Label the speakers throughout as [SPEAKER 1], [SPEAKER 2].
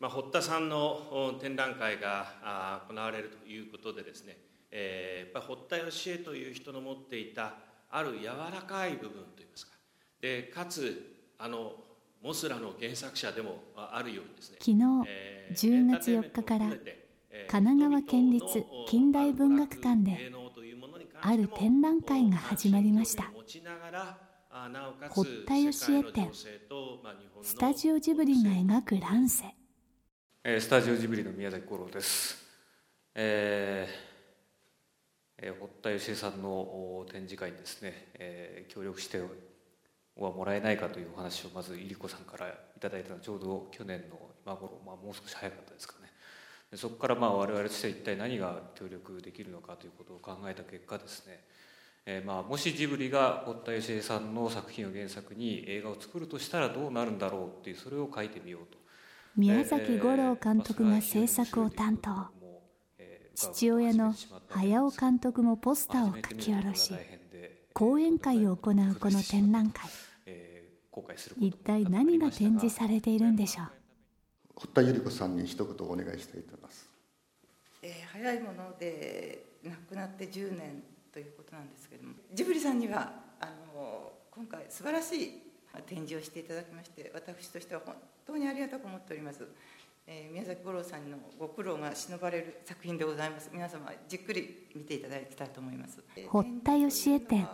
[SPEAKER 1] まあ、堀田さんの展覧会が行われるということでですね、えー、やっぱ堀田芳恵という人の持っていたある柔らかい部分といいますかでかつあのモスラの原作者でもあるようにですね
[SPEAKER 2] 昨日10月4日から神奈川県立近代文学館である展覧会が始まりました。堀田芳恵展スタジオジブリが描く乱世
[SPEAKER 3] スタジオジブリの宮崎五郎です、えー、堀田芳恵さんの展示会にですね、えー、協力してはもらえないかというお話をまず入子さんからいただいたのはちょうど去年の今頃、まあ、もう少し早かったですかね。でそこからまあ我々として一体何が協力できるのかということを考えた結果ですね、えー、まあもしジブリが堀田芳恵さんの作品を原作に映画を作るとしたらどうなるんだろうっていうそれを書いてみようと。
[SPEAKER 2] 宮崎吾郎監督が制作を担当。父親の早尾監督もポスターを書き下ろし講演会を行うこの展覧会。一体何が展示されているんでしょう？
[SPEAKER 4] 堀田百合子さんに一言お願いしたいと思います、
[SPEAKER 5] えー、早いもので亡くなって10年ということなんですけれどもジブリさんにはあの今回素晴らしい展示をしていただきまして私としては本当にありがたく思っております、えー、宮崎五郎さんのご苦労が忍ばれる作品でございます。皆様じっくり見ていただきたいと思います。
[SPEAKER 2] 堀田芳恵展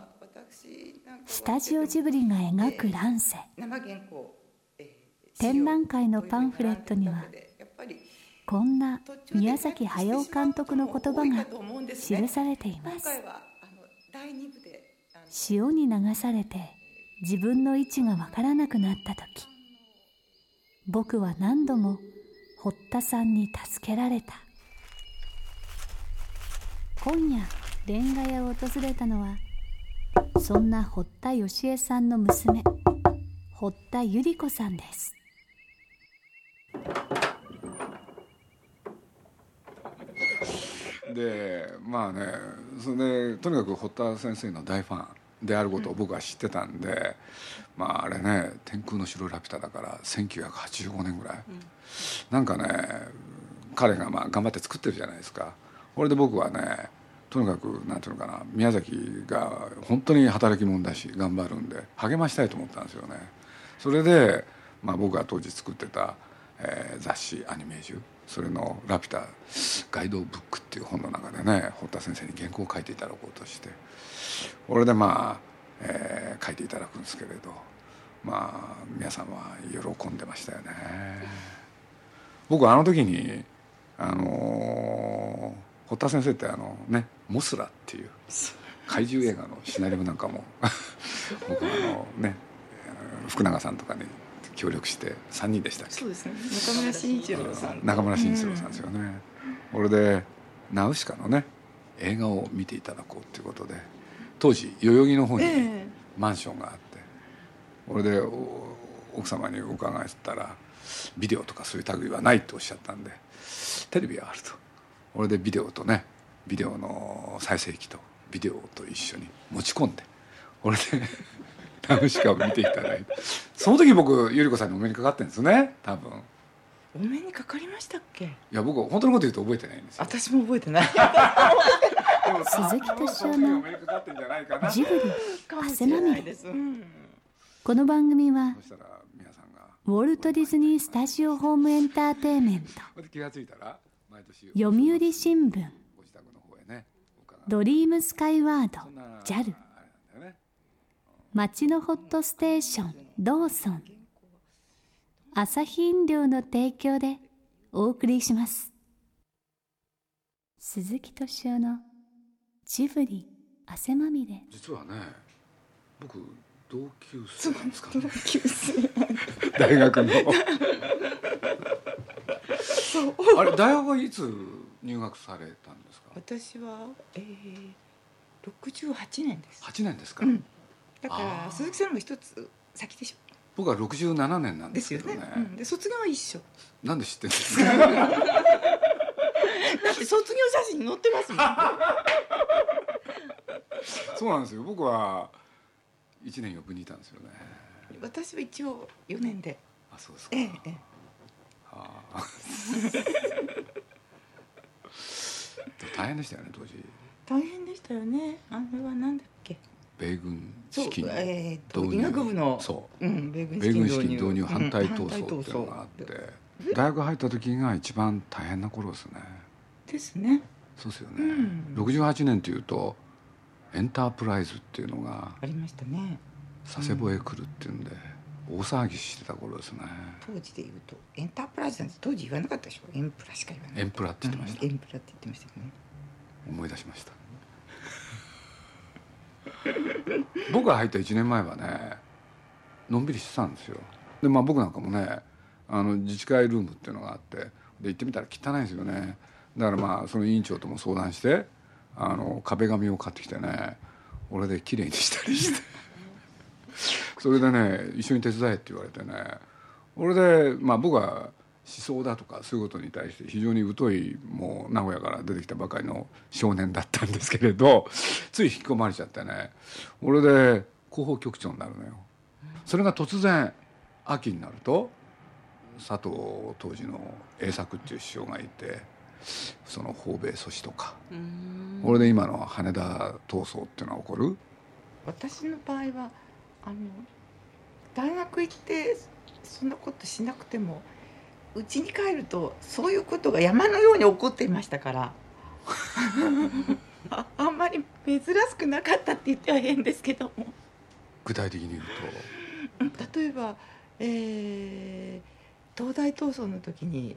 [SPEAKER 2] スタジオジブリが描く乱世。生原稿展覧会のパンフレットにはこんな宮崎駿監督の言葉が記されています。潮に流されて自分の位置がわからなくなった時僕は何度も堀田さんに助けられた。今夜レンガ屋を訪れたのはそんな堀田芳恵さんの娘堀田百合子さんです。
[SPEAKER 6] でまあねそれでとにかく堀田先生の大ファン。であることを僕は知ってたんで、うん、まああれね「天空の城ラピュタ」だから1985年ぐらい、うん、なんかね彼がまあ頑張って作ってるじゃないですか。これで僕はねとにかくなんていうのかな宮崎が本当に働き者だし頑張るんで励ましたいと思ったんですよね。それで、まあ、僕が当時作ってた、えー、雑誌アニメージュそれの「ラピュタガイドブック」っていう本の中でね堀田先生に原稿を書いていただこうとしてこれでまあ、えー、書いていただくんですけれどまあ皆さんは喜んでましたよね。僕あの時にあのー、堀田先生ってあのね「モスラ」っていう怪獣映画のシナリオなんかも 僕あのね福永さんとかに協力して3人でした
[SPEAKER 5] そうですね。中村慎一郎さん。
[SPEAKER 6] 中村慎一郎さんですよね、これでナウシカのね映画を見ていただこうっていうことで当時代々木の方にマンションがあって、これで奥様に伺ったらビデオとかそういう類はないっておっしゃったんでテレビはあると。これでビデオとねビデオの再生機とビデオと一緒に持ち込んでこれでナウシカを見ていただいて。その時僕ゆり子さんにお目にかかってるんですね。多分。
[SPEAKER 5] お目にかかりましたっけ？い
[SPEAKER 6] や僕本当のこと言うと覚えてないんです
[SPEAKER 5] 私も覚えてない。
[SPEAKER 2] 鈴木敏夫のジブリ汗まみれこの番組はウォルト・ディズニー・スタジオ・ホーム・エンターテイメント。読売新聞。ドリームスカイワード JAL 町のホットステーションローソン。朝日飲料の提供でお送りします。鈴木敏夫のジブリ汗まみれ。
[SPEAKER 6] 実はね僕同級生なんですか、
[SPEAKER 5] ね、同級生。
[SPEAKER 6] 大学の。あれ大学はいつ入学されたんですか？
[SPEAKER 5] 私はえー、68年です。
[SPEAKER 6] 8年ですか、
[SPEAKER 5] うんだから鈴木さんも一つ先でしょ？
[SPEAKER 6] 僕は67年なんですけどね。
[SPEAKER 5] ね、うん、で卒業は一緒。
[SPEAKER 6] なんで知ってんですか？
[SPEAKER 5] だって卒業写真載ってますもん。
[SPEAKER 6] そうなんですよ。僕は1年余分にいたんですよね。
[SPEAKER 5] 私は一応4年で。
[SPEAKER 6] あそうですか、
[SPEAKER 5] ええ、
[SPEAKER 6] 大変でしたよね当時。
[SPEAKER 5] 大変でしたよね。あれはなんだっけ？
[SPEAKER 6] 米軍資金
[SPEAKER 5] えー、と医学部の
[SPEAKER 6] そ
[SPEAKER 5] う、うん、
[SPEAKER 6] 米軍資金導入反対闘争っていうのがあって、うん、大学入った時が一番大変な頃ですね。
[SPEAKER 5] ですね。
[SPEAKER 6] そうですよね、うん、68年っていうとエンタープライズっていうのが
[SPEAKER 5] ありましたね。
[SPEAKER 6] 佐世保へ来るっていうんで、大騒ぎしてた頃ですね。
[SPEAKER 5] 当時で言うとエンタープライズなんて当時言わなかったでしょ？エンプラしか言わない。
[SPEAKER 6] エンプラって言ってました、
[SPEAKER 5] エンプラって言ってましたね。
[SPEAKER 6] 思い出しました僕が入った1年前はねのんびりしてたんですよ。でまあ僕なんかもねあの自治会ルームっていうのがあってで行ってみたら汚いですよね。だからまあその委員長とも相談してあの壁紙を買ってきてね俺で綺麗にしたりして。それでね一緒に手伝えって言われてね。俺でまあ僕は思想だとかそういうことに対して非常に疎いもう名古屋から出てきたばかりの少年だったんですけれど つい引き込まれちゃってね。俺で広報局長になるのよ。それが突然秋になると佐藤当時の栄作っていう師匠がいてその訪米阻止とか。俺で今の羽田闘争っていうのは起こる。
[SPEAKER 5] 私の場合はあの大学行ってそんなことしなくても家に帰るとそういうことが山のように起こっていましたから。あ あんまり珍しくなかったって言っては変ですけども。
[SPEAKER 6] 具体的に言
[SPEAKER 5] うと。例えば、えー、東大闘争の時に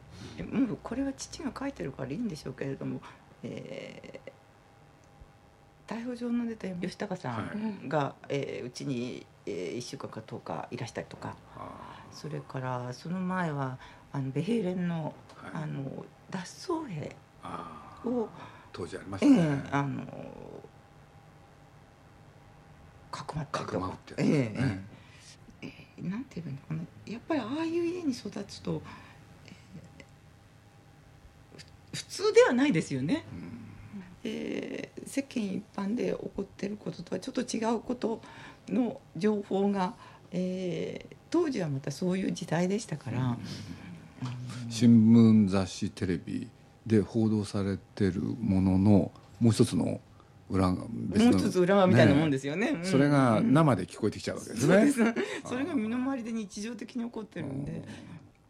[SPEAKER 5] もうこれは父が書いてるからいいんでしょうけれども、えー、逮捕状の出た吉高さんが、はい。えー、うちに、えー、1週間か10日いらしたりとか。それからその前はあのベヘーレンの,、あの脱走兵を
[SPEAKER 6] 当時ありましたね、え
[SPEAKER 5] ー、あのかくまったりと。かええええ。ー、なんて言うのかな。やっぱりああいう家に育つと、えー、普通ではないですよね、うん、えー、世間一般で起こってることとはちょっと違うことの情報が、えー、当時はまたそういう時代でしたから、うん。
[SPEAKER 6] 新聞雑誌テレビで報道されてるもののもう一つの裏
[SPEAKER 5] もう一つ裏側みたいなもんですよね、
[SPEAKER 6] ね、それが生で聞こえてきちゃうわけですね、
[SPEAKER 5] そそれが身の回りで日常的に起こってるんで。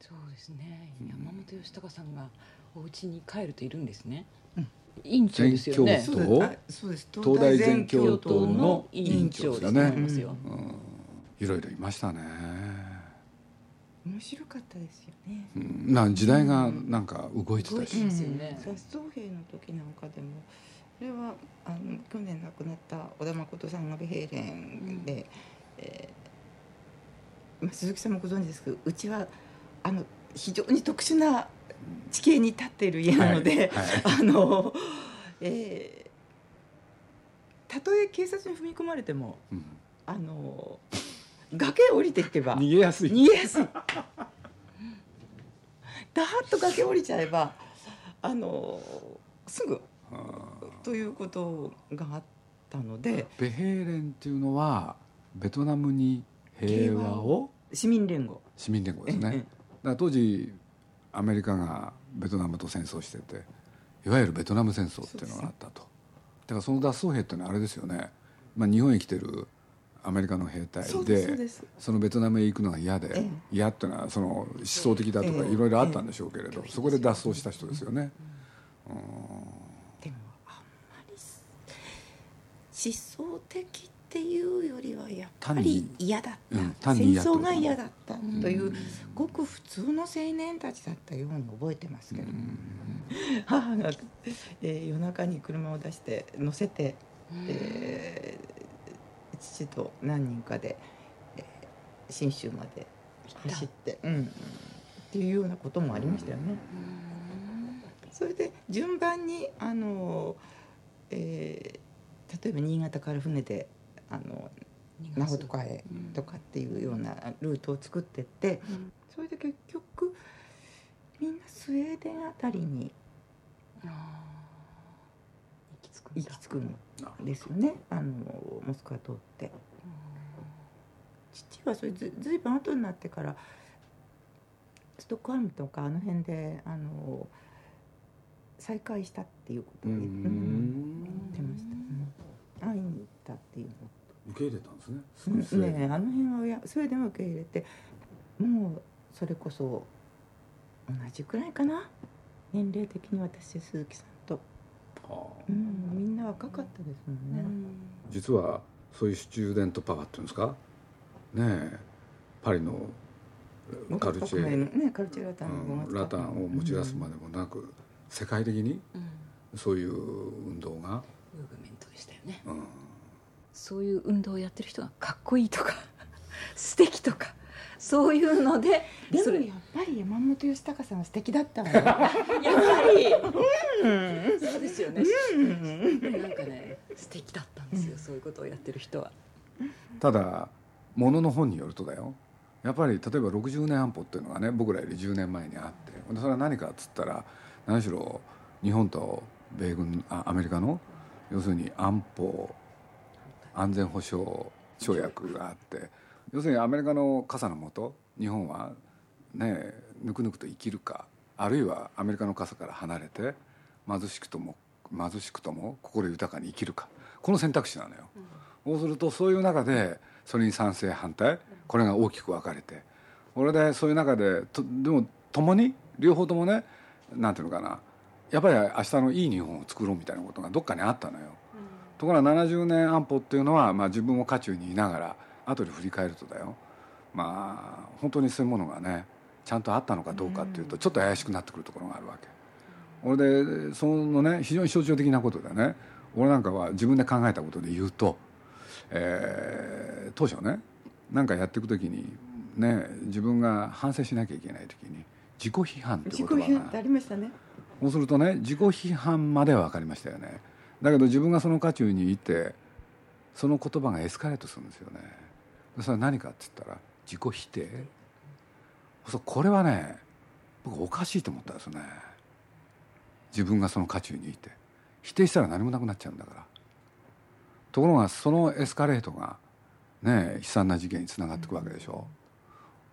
[SPEAKER 7] そうですね。山本義孝さんがお家に帰るといるんですね、うん、委員長ですよね。
[SPEAKER 5] そうです。
[SPEAKER 6] 東大全教頭の委員長
[SPEAKER 7] ですね、うん、
[SPEAKER 6] いろいろいましたね。
[SPEAKER 5] 面白かったですよね。
[SPEAKER 6] うん、な時代がなんか動いてたし。
[SPEAKER 5] 雑草兵の時なんかでも。それはあの去年亡くなった小田誠さんがベヘーレンで、うん、えー、まあ、鈴木さんもご存知ですけどうちはあの非常に特殊な地形に立っている家なので、はいはい、あの、えー、たとえ警察に踏み込まれても、うん、あの崖降りていけば
[SPEAKER 6] 逃げやすい。
[SPEAKER 5] 逃げやすい。だーっと崖降りちゃえばあのすぐということがあったので
[SPEAKER 6] ベヘーレンっていうのはベトナムに平和を？
[SPEAKER 5] 市民連合。
[SPEAKER 6] 市民連合ですね。だから当時アメリカがベトナムと戦争してていわゆるベトナム戦争っていうのがあったと。だからその脱走兵っていうのはあれですよね、まあ、日本へ来てるアメリカの兵隊でそのベトナムへ行くのが嫌で嫌っていうのはその思想的だとかいろいろあったんでしょうけれどそこで脱走した人ですよね。
[SPEAKER 5] でもあんまり思想的っていうよりはやっぱり嫌だった、うん、戦争が嫌だった。というごく普通の青年たちだったように覚えてますけど、母が、えー、夜中に車を出して乗せて、えー、父と何人かで、えー、信州まで走って、うん、っていうようなこともありましたよね。それで順番にあの、えー、例えば新潟から船であの名護とかへとかっていうようなルートを作ってって、うん、それで結局みんなスウェーデンあたりに行き着くんですよね。あのモスクワ通って。父はそれずずいぶん後になってからストックホルムとかあの辺であの再会したっていうことを言ってました、会いに行ったっていうの
[SPEAKER 6] 受け入れたんですね。
[SPEAKER 5] ね。あの辺はそれでも受け入れてもうそれこそ同じくらいかな。年齢的に私鈴木さんと、はあ。うん、みんな若かったですもんね、
[SPEAKER 6] 実はそういうスチューデントパワーっていうんですか？ねえパリのカルチェ、
[SPEAKER 5] ね、カルチェラタン、
[SPEAKER 6] うん、ラタンを持ち出すまでもなく、うん、世界的にそういう運動が、ムーブ
[SPEAKER 7] メントでしたよね、うん、そういう運動をやってる人がかっこいいとか 素敵とかそういうので
[SPEAKER 5] でもやっぱり山本義孝さんは素敵だったわよ やっぱ
[SPEAKER 7] り、うん、そうですよね、うん、なんかね素敵だったんですよ、そういうことをやってる人は。
[SPEAKER 6] ただものの本によるとだよ。やっぱり例えば60年安保っていうのがね僕らより10年前にあってそれは何かっつったら何しろ日本と米軍あアメリカの要するに安保安全保障条約があって要するにアメリカの傘のもと日本はねぬくぬくと生きるかあるいはアメリカの傘から離れて貧しくとも貧しくとも心豊かに生きるか。この選択肢なのよ、そうするとそういう中でそれに賛成反対これが大きく分かれてこれでそういう中でとでも共に両方ともねなんていうのかな。やっぱり明日のいい日本を作ろうみたいなことがどっかにあったのよ、ところが70年安保っていうのは、まあ、自分も渦中にいながら後で振り返るとだよ。まあ本当にそういうものがねちゃんとあったのかどうかっていうとちょっと怪しくなってくるところがあるわけ。俺でそのね非常に象徴的なことでね俺なんかは自分で考えたことで言うと、えー、当初ね何かやっていく時にね自分が反省しなきゃいけない時に自己批判って言葉が。自己批判ってありましたね。そうするとね自己批判までは分かりましたよねだけど自分がその渦中にいてその言葉がエスカレートするんですよね。それは何かって言ったら自己否定。これはね僕おかしいと思ったんですよね。自分がその渦中にいて。否定したら何もなくなっちゃうんだから。ところがそのエスカレートがね悲惨な事件につながっていくわけでしょ、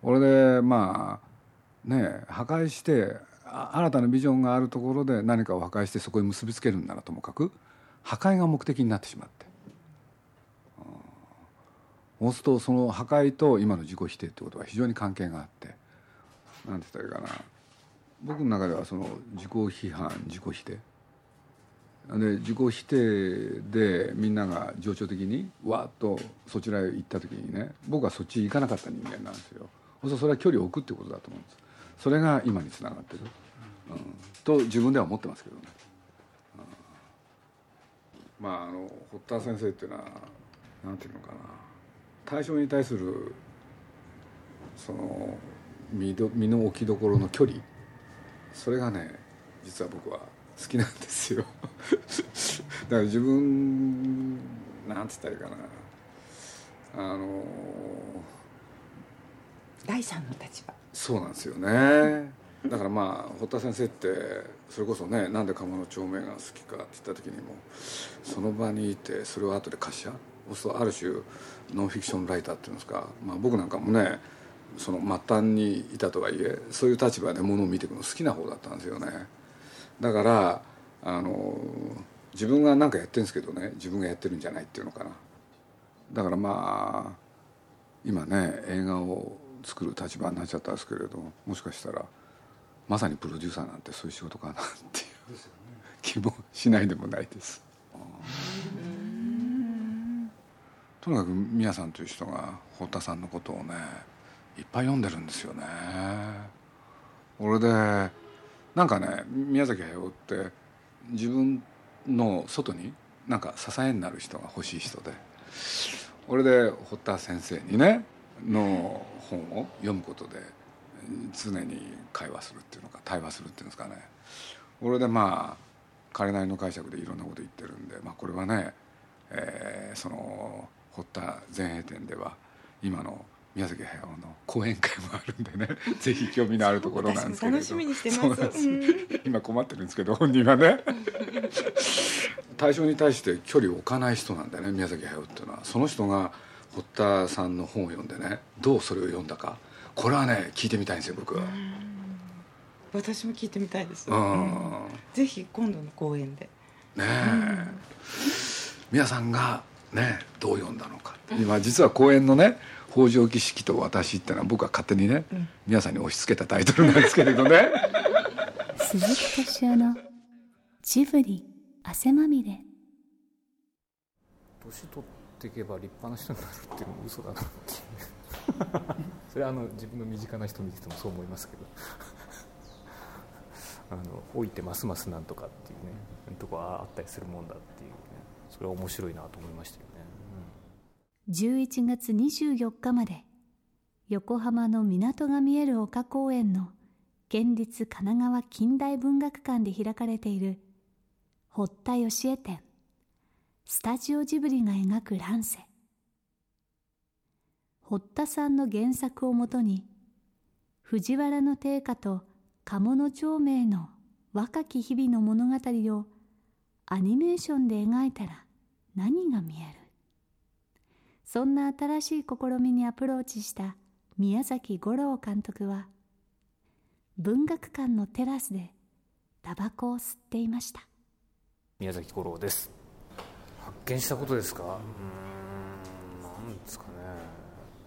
[SPEAKER 6] う俺でまあね破壊して新たなビジョンがあるところで何かを破壊してそこに結びつけるんならともかく破壊が目的になってしまって。そうするとその破壊と今の自己否定ってことは非常に関係があって。何て言ったらいいかな。僕の中ではその自己批判自己否定。で自己否定でみんなが情緒的にわっとそちらへ行った時にね僕はそっち行かなかった人間なんですよ。そそれは距離を置くってことだと思うんです。それが今につながってる、うん、と自分では思ってますけどね、まああの堀田先生っていうのは何て言うのかな。対象に対するその身ど身の置きどころの距離。それがね実は僕は好きなんですよ。だから自分なんつったらいいかな。あの
[SPEAKER 5] 第三の立場。
[SPEAKER 6] そうなんですよねだからまあ堀田先生ってそれこそねなんで鴨の町名が好きかって言った時にもその場にいてそれを後で貸し合そうある種ノンフィクションライターっていうんですか、まあ、僕なんかもねその末端にいたとはいえそういう立場でものを見ていくの好きな方だったんですよね。だからあの自分が何かやってるんですけどね自分がやってるんじゃないっていうのかな。だからまあ今ね映画を作る立場になっちゃったんですけれどもしかしたらまさにプロデューサーなんてそういう仕事かなっていう気もしないでもないです。とにかく宮さんという人が堀田さんのことをねいっぱい読んでるんですよね。俺でなんかね宮崎駿って自分の外になんか支えになる人が欲しい人で俺で堀田先生にねの本を読むことで常に会話するっていうのか対話するっていうんですかね。俺でまあ彼なりの解釈でいろんなこと言ってるんで、まあ、これはね、えー、その堀田前衛店では今の宮崎駿の講演会もあるんでね ぜひ興味のあるところなんですけど。楽しみにしてます、今困ってるんですけど本人はね。対象に対して距離を置かない人なんだよね宮崎駿っていうのは。その人が堀田さんの本を読んでねどうそれを読んだかこれはね聞いてみたいんですよ僕は。
[SPEAKER 5] 私も聞いてみたいです、うん、ぜひ今度の公演で。ねえ、うん、
[SPEAKER 6] 皆さんがねどう読んだのか今実は公演のね「北条儀式と私」ってのは僕は勝手にね、うん、皆さんに押し付けたタイトルなんですけれどね。
[SPEAKER 2] 鈴木敏夫のジブリ汗まみれ。
[SPEAKER 3] 年取っていけば立派な人になるっていうのも嘘だなっていう それはあの自分の身近な人見ててもそう思いますけど。あの老いてますますなんとかっていうねとこはあったりするもんだっていうねそれは面白いなと思いましたよね、
[SPEAKER 2] うん、11月24日まで横浜の港が見える丘公園の県立神奈川近代文学館で開かれている堀田義恵展。スタジオジブリが描く乱世堀田さんの原作をもとに藤原の定家と鴨の長明の若き日々の物語をアニメーションで描いたら何が見える。そんな新しい試みにアプローチした宮崎五郎監督は文学館のテラスでタバコを吸っていました。
[SPEAKER 3] 宮崎五郎です。発見したことですか？うん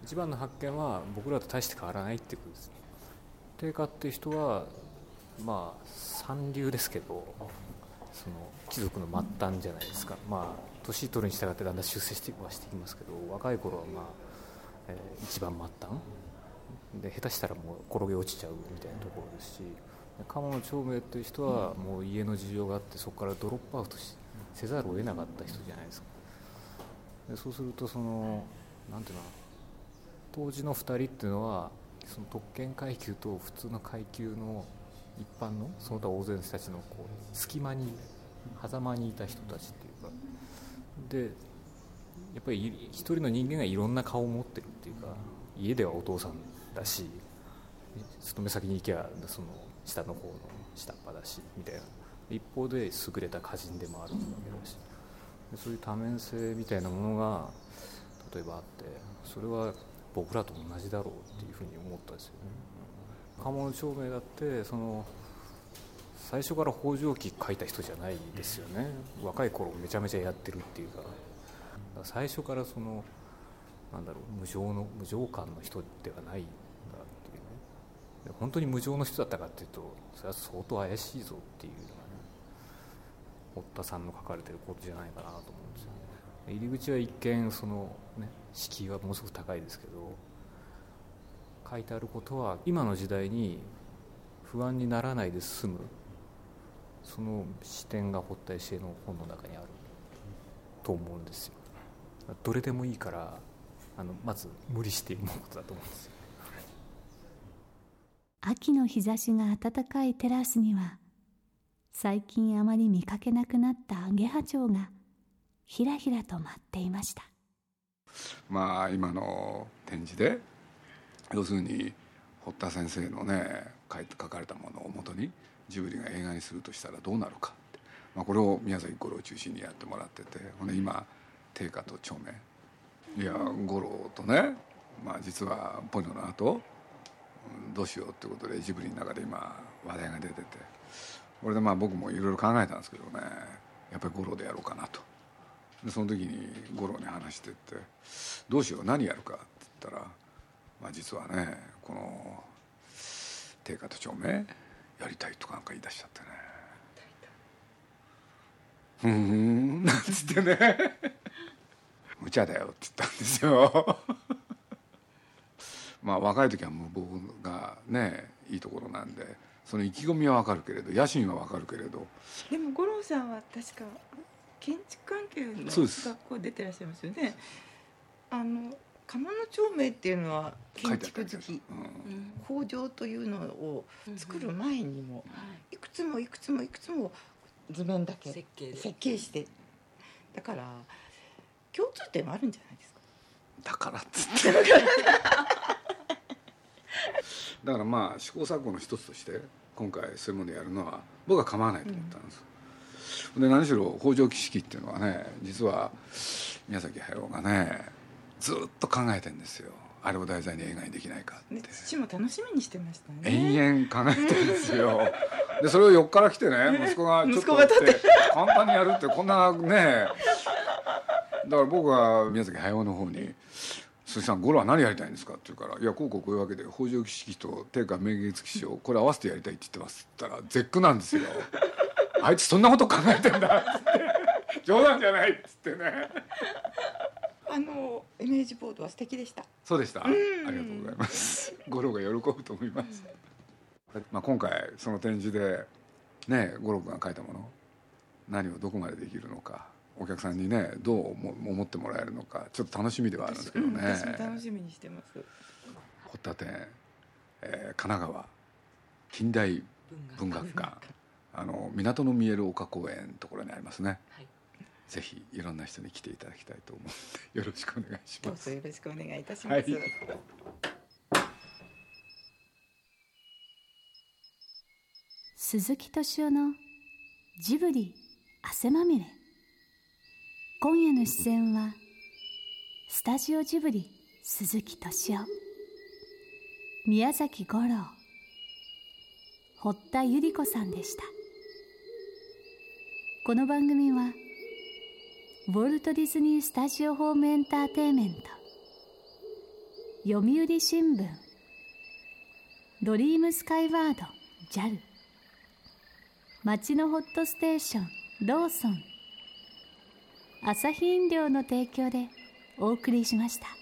[SPEAKER 3] 一番の発見は僕らと大して変わらないっていうことです。定家っていう人はまあ三流ですけどその貴族の末端じゃないですか、まあ、年取るに従ってだんだん出世してはしてきますけど若い頃は、まあえー、一番末端。で下手したらもう転げ落ちちゃうみたいなところですし鴨の長明という人はもう家の事情があってそこからドロップアウトせざるを得なかった人じゃないですか。でそうするとそのなんていうの当時の2人っていうのはその特権階級と普通の階級の一般のその他大勢の人たちのこう隙間に狭間にいた人たちっていうか。でやっぱり一人の人間がいろんな顔を持ってるっていうか家ではお父さんだし勤め先に行けばその下の方の下っ端だしみたいな。一方で優れた歌人でもあるわけだし。そういう多面性みたいなものが例えばあってそれは僕らと同じだろうっていうふうに思ったんですよね。鴨の長明だってその最初から北条記書いた人じゃないですよね。若い頃めちゃめちゃやってるっていうか。最初からそのなんだろう無情の無情感の人ではないんだっていうね。本当に無情の人だったかっていうとそれは相当怪しいぞっていうのがね堀田さんの書かれてることじゃないかなと思うんですよね。入り口は一見そのね敷居はものすごく高いですけど書いてあることは今の時代に不安にならないで済むその視点が堀田石の本の中にあると思うんですよ。どれでもいいからあのまず無理して読むことだと思うんですよ。
[SPEAKER 2] 秋の日差しが暖かいテラスには最近あまり見かけなくなったアゲハチョウがひらひらと舞っていました。
[SPEAKER 6] まあ今の展示で要するに堀田先生のね書かれたものをもとにジブリが映画にするとしたらどうなるか。って、まあ、これを宮崎五郎を中心にやってもらっててほんで今定家と長明いや五郎とね、まあ、実はポニョの後どうしようってことでジブリの中で今話題が出てて。これでまあ僕もいろいろ考えたんですけどねやっぱり五郎でやろうかなと。でその時に五郎に話してって「どうしよう何やるか」って言ったらまあ、実はねこの定価と帳面やりたいとかなんか言い出しちゃってね「ふん」なんつってね「無茶だよ」って言ったんですよ。まあ若い時はもう僕がねいいところなんでその意気込みはわかるけれど野心はわかるけれど。
[SPEAKER 5] でも五郎さんは確か建築関係の学校出てらっしゃいますよね。あの鴨の町名っていうのは建築好き、工場というのを作る前にも、い。くつもいくつもいくつも図面だけ設計して。だから共通点はあるんじゃないですか。
[SPEAKER 6] だからっつってだからまあ試行錯誤の一つとして今回そういうものやるのは僕は構わないと思ったんです、うん、で何しろ北条儀式っていうのはね実は宮崎駿がねずっと考えてんですよ。あれを題材に映画にできないかって。
[SPEAKER 5] 父も楽しみにしてましたね。
[SPEAKER 6] 延々考えてるんですよ。でそれを横から来てね息子がちょっと
[SPEAKER 5] って
[SPEAKER 6] 簡単にやるってこんなねだから僕は宮崎駿の方に「鈴木さん五郎は何やりたいんですか?」って言うから「いやこうこうこういうわけで北条儀式と定家明月記をこれ合わせてやりたいって言ってます」って言ったら絶句なんですよ「あいつそんなこと考えてんだ」っつって「冗談じゃない」っつってね。
[SPEAKER 5] あのイメージボードは素敵でした。
[SPEAKER 6] そうでした。ありがとうございます。五郎が喜ぶと思います。まあ今回その展示でね五郎君が書いたもの何をどこまでできるのかお客さんにねどう思ってもらえるのかちょっと楽しみではあるんですけどね、
[SPEAKER 5] 私も楽しみにしてます。
[SPEAKER 6] 堀田店、えー、神奈川近代文学館あの港の見える丘公園のところにありますね、はい。ぜひいろんな人に来ていただきたいと思ってよろしくお願いします。
[SPEAKER 5] よろしくお願いいたします。はい、
[SPEAKER 2] 鈴木敏夫のジブリ汗まみれ。今夜の出演はスタジオジブリ鈴木敏夫。宮崎五郎。堀田百合子さんでしたこの番組は「ウォルト・ディズニー・スタジオ・ホーム・エンターテイメント読売新聞ドリームスカイワード JAL 町のホットステーションローソン朝日飲料の提供でお送りしました。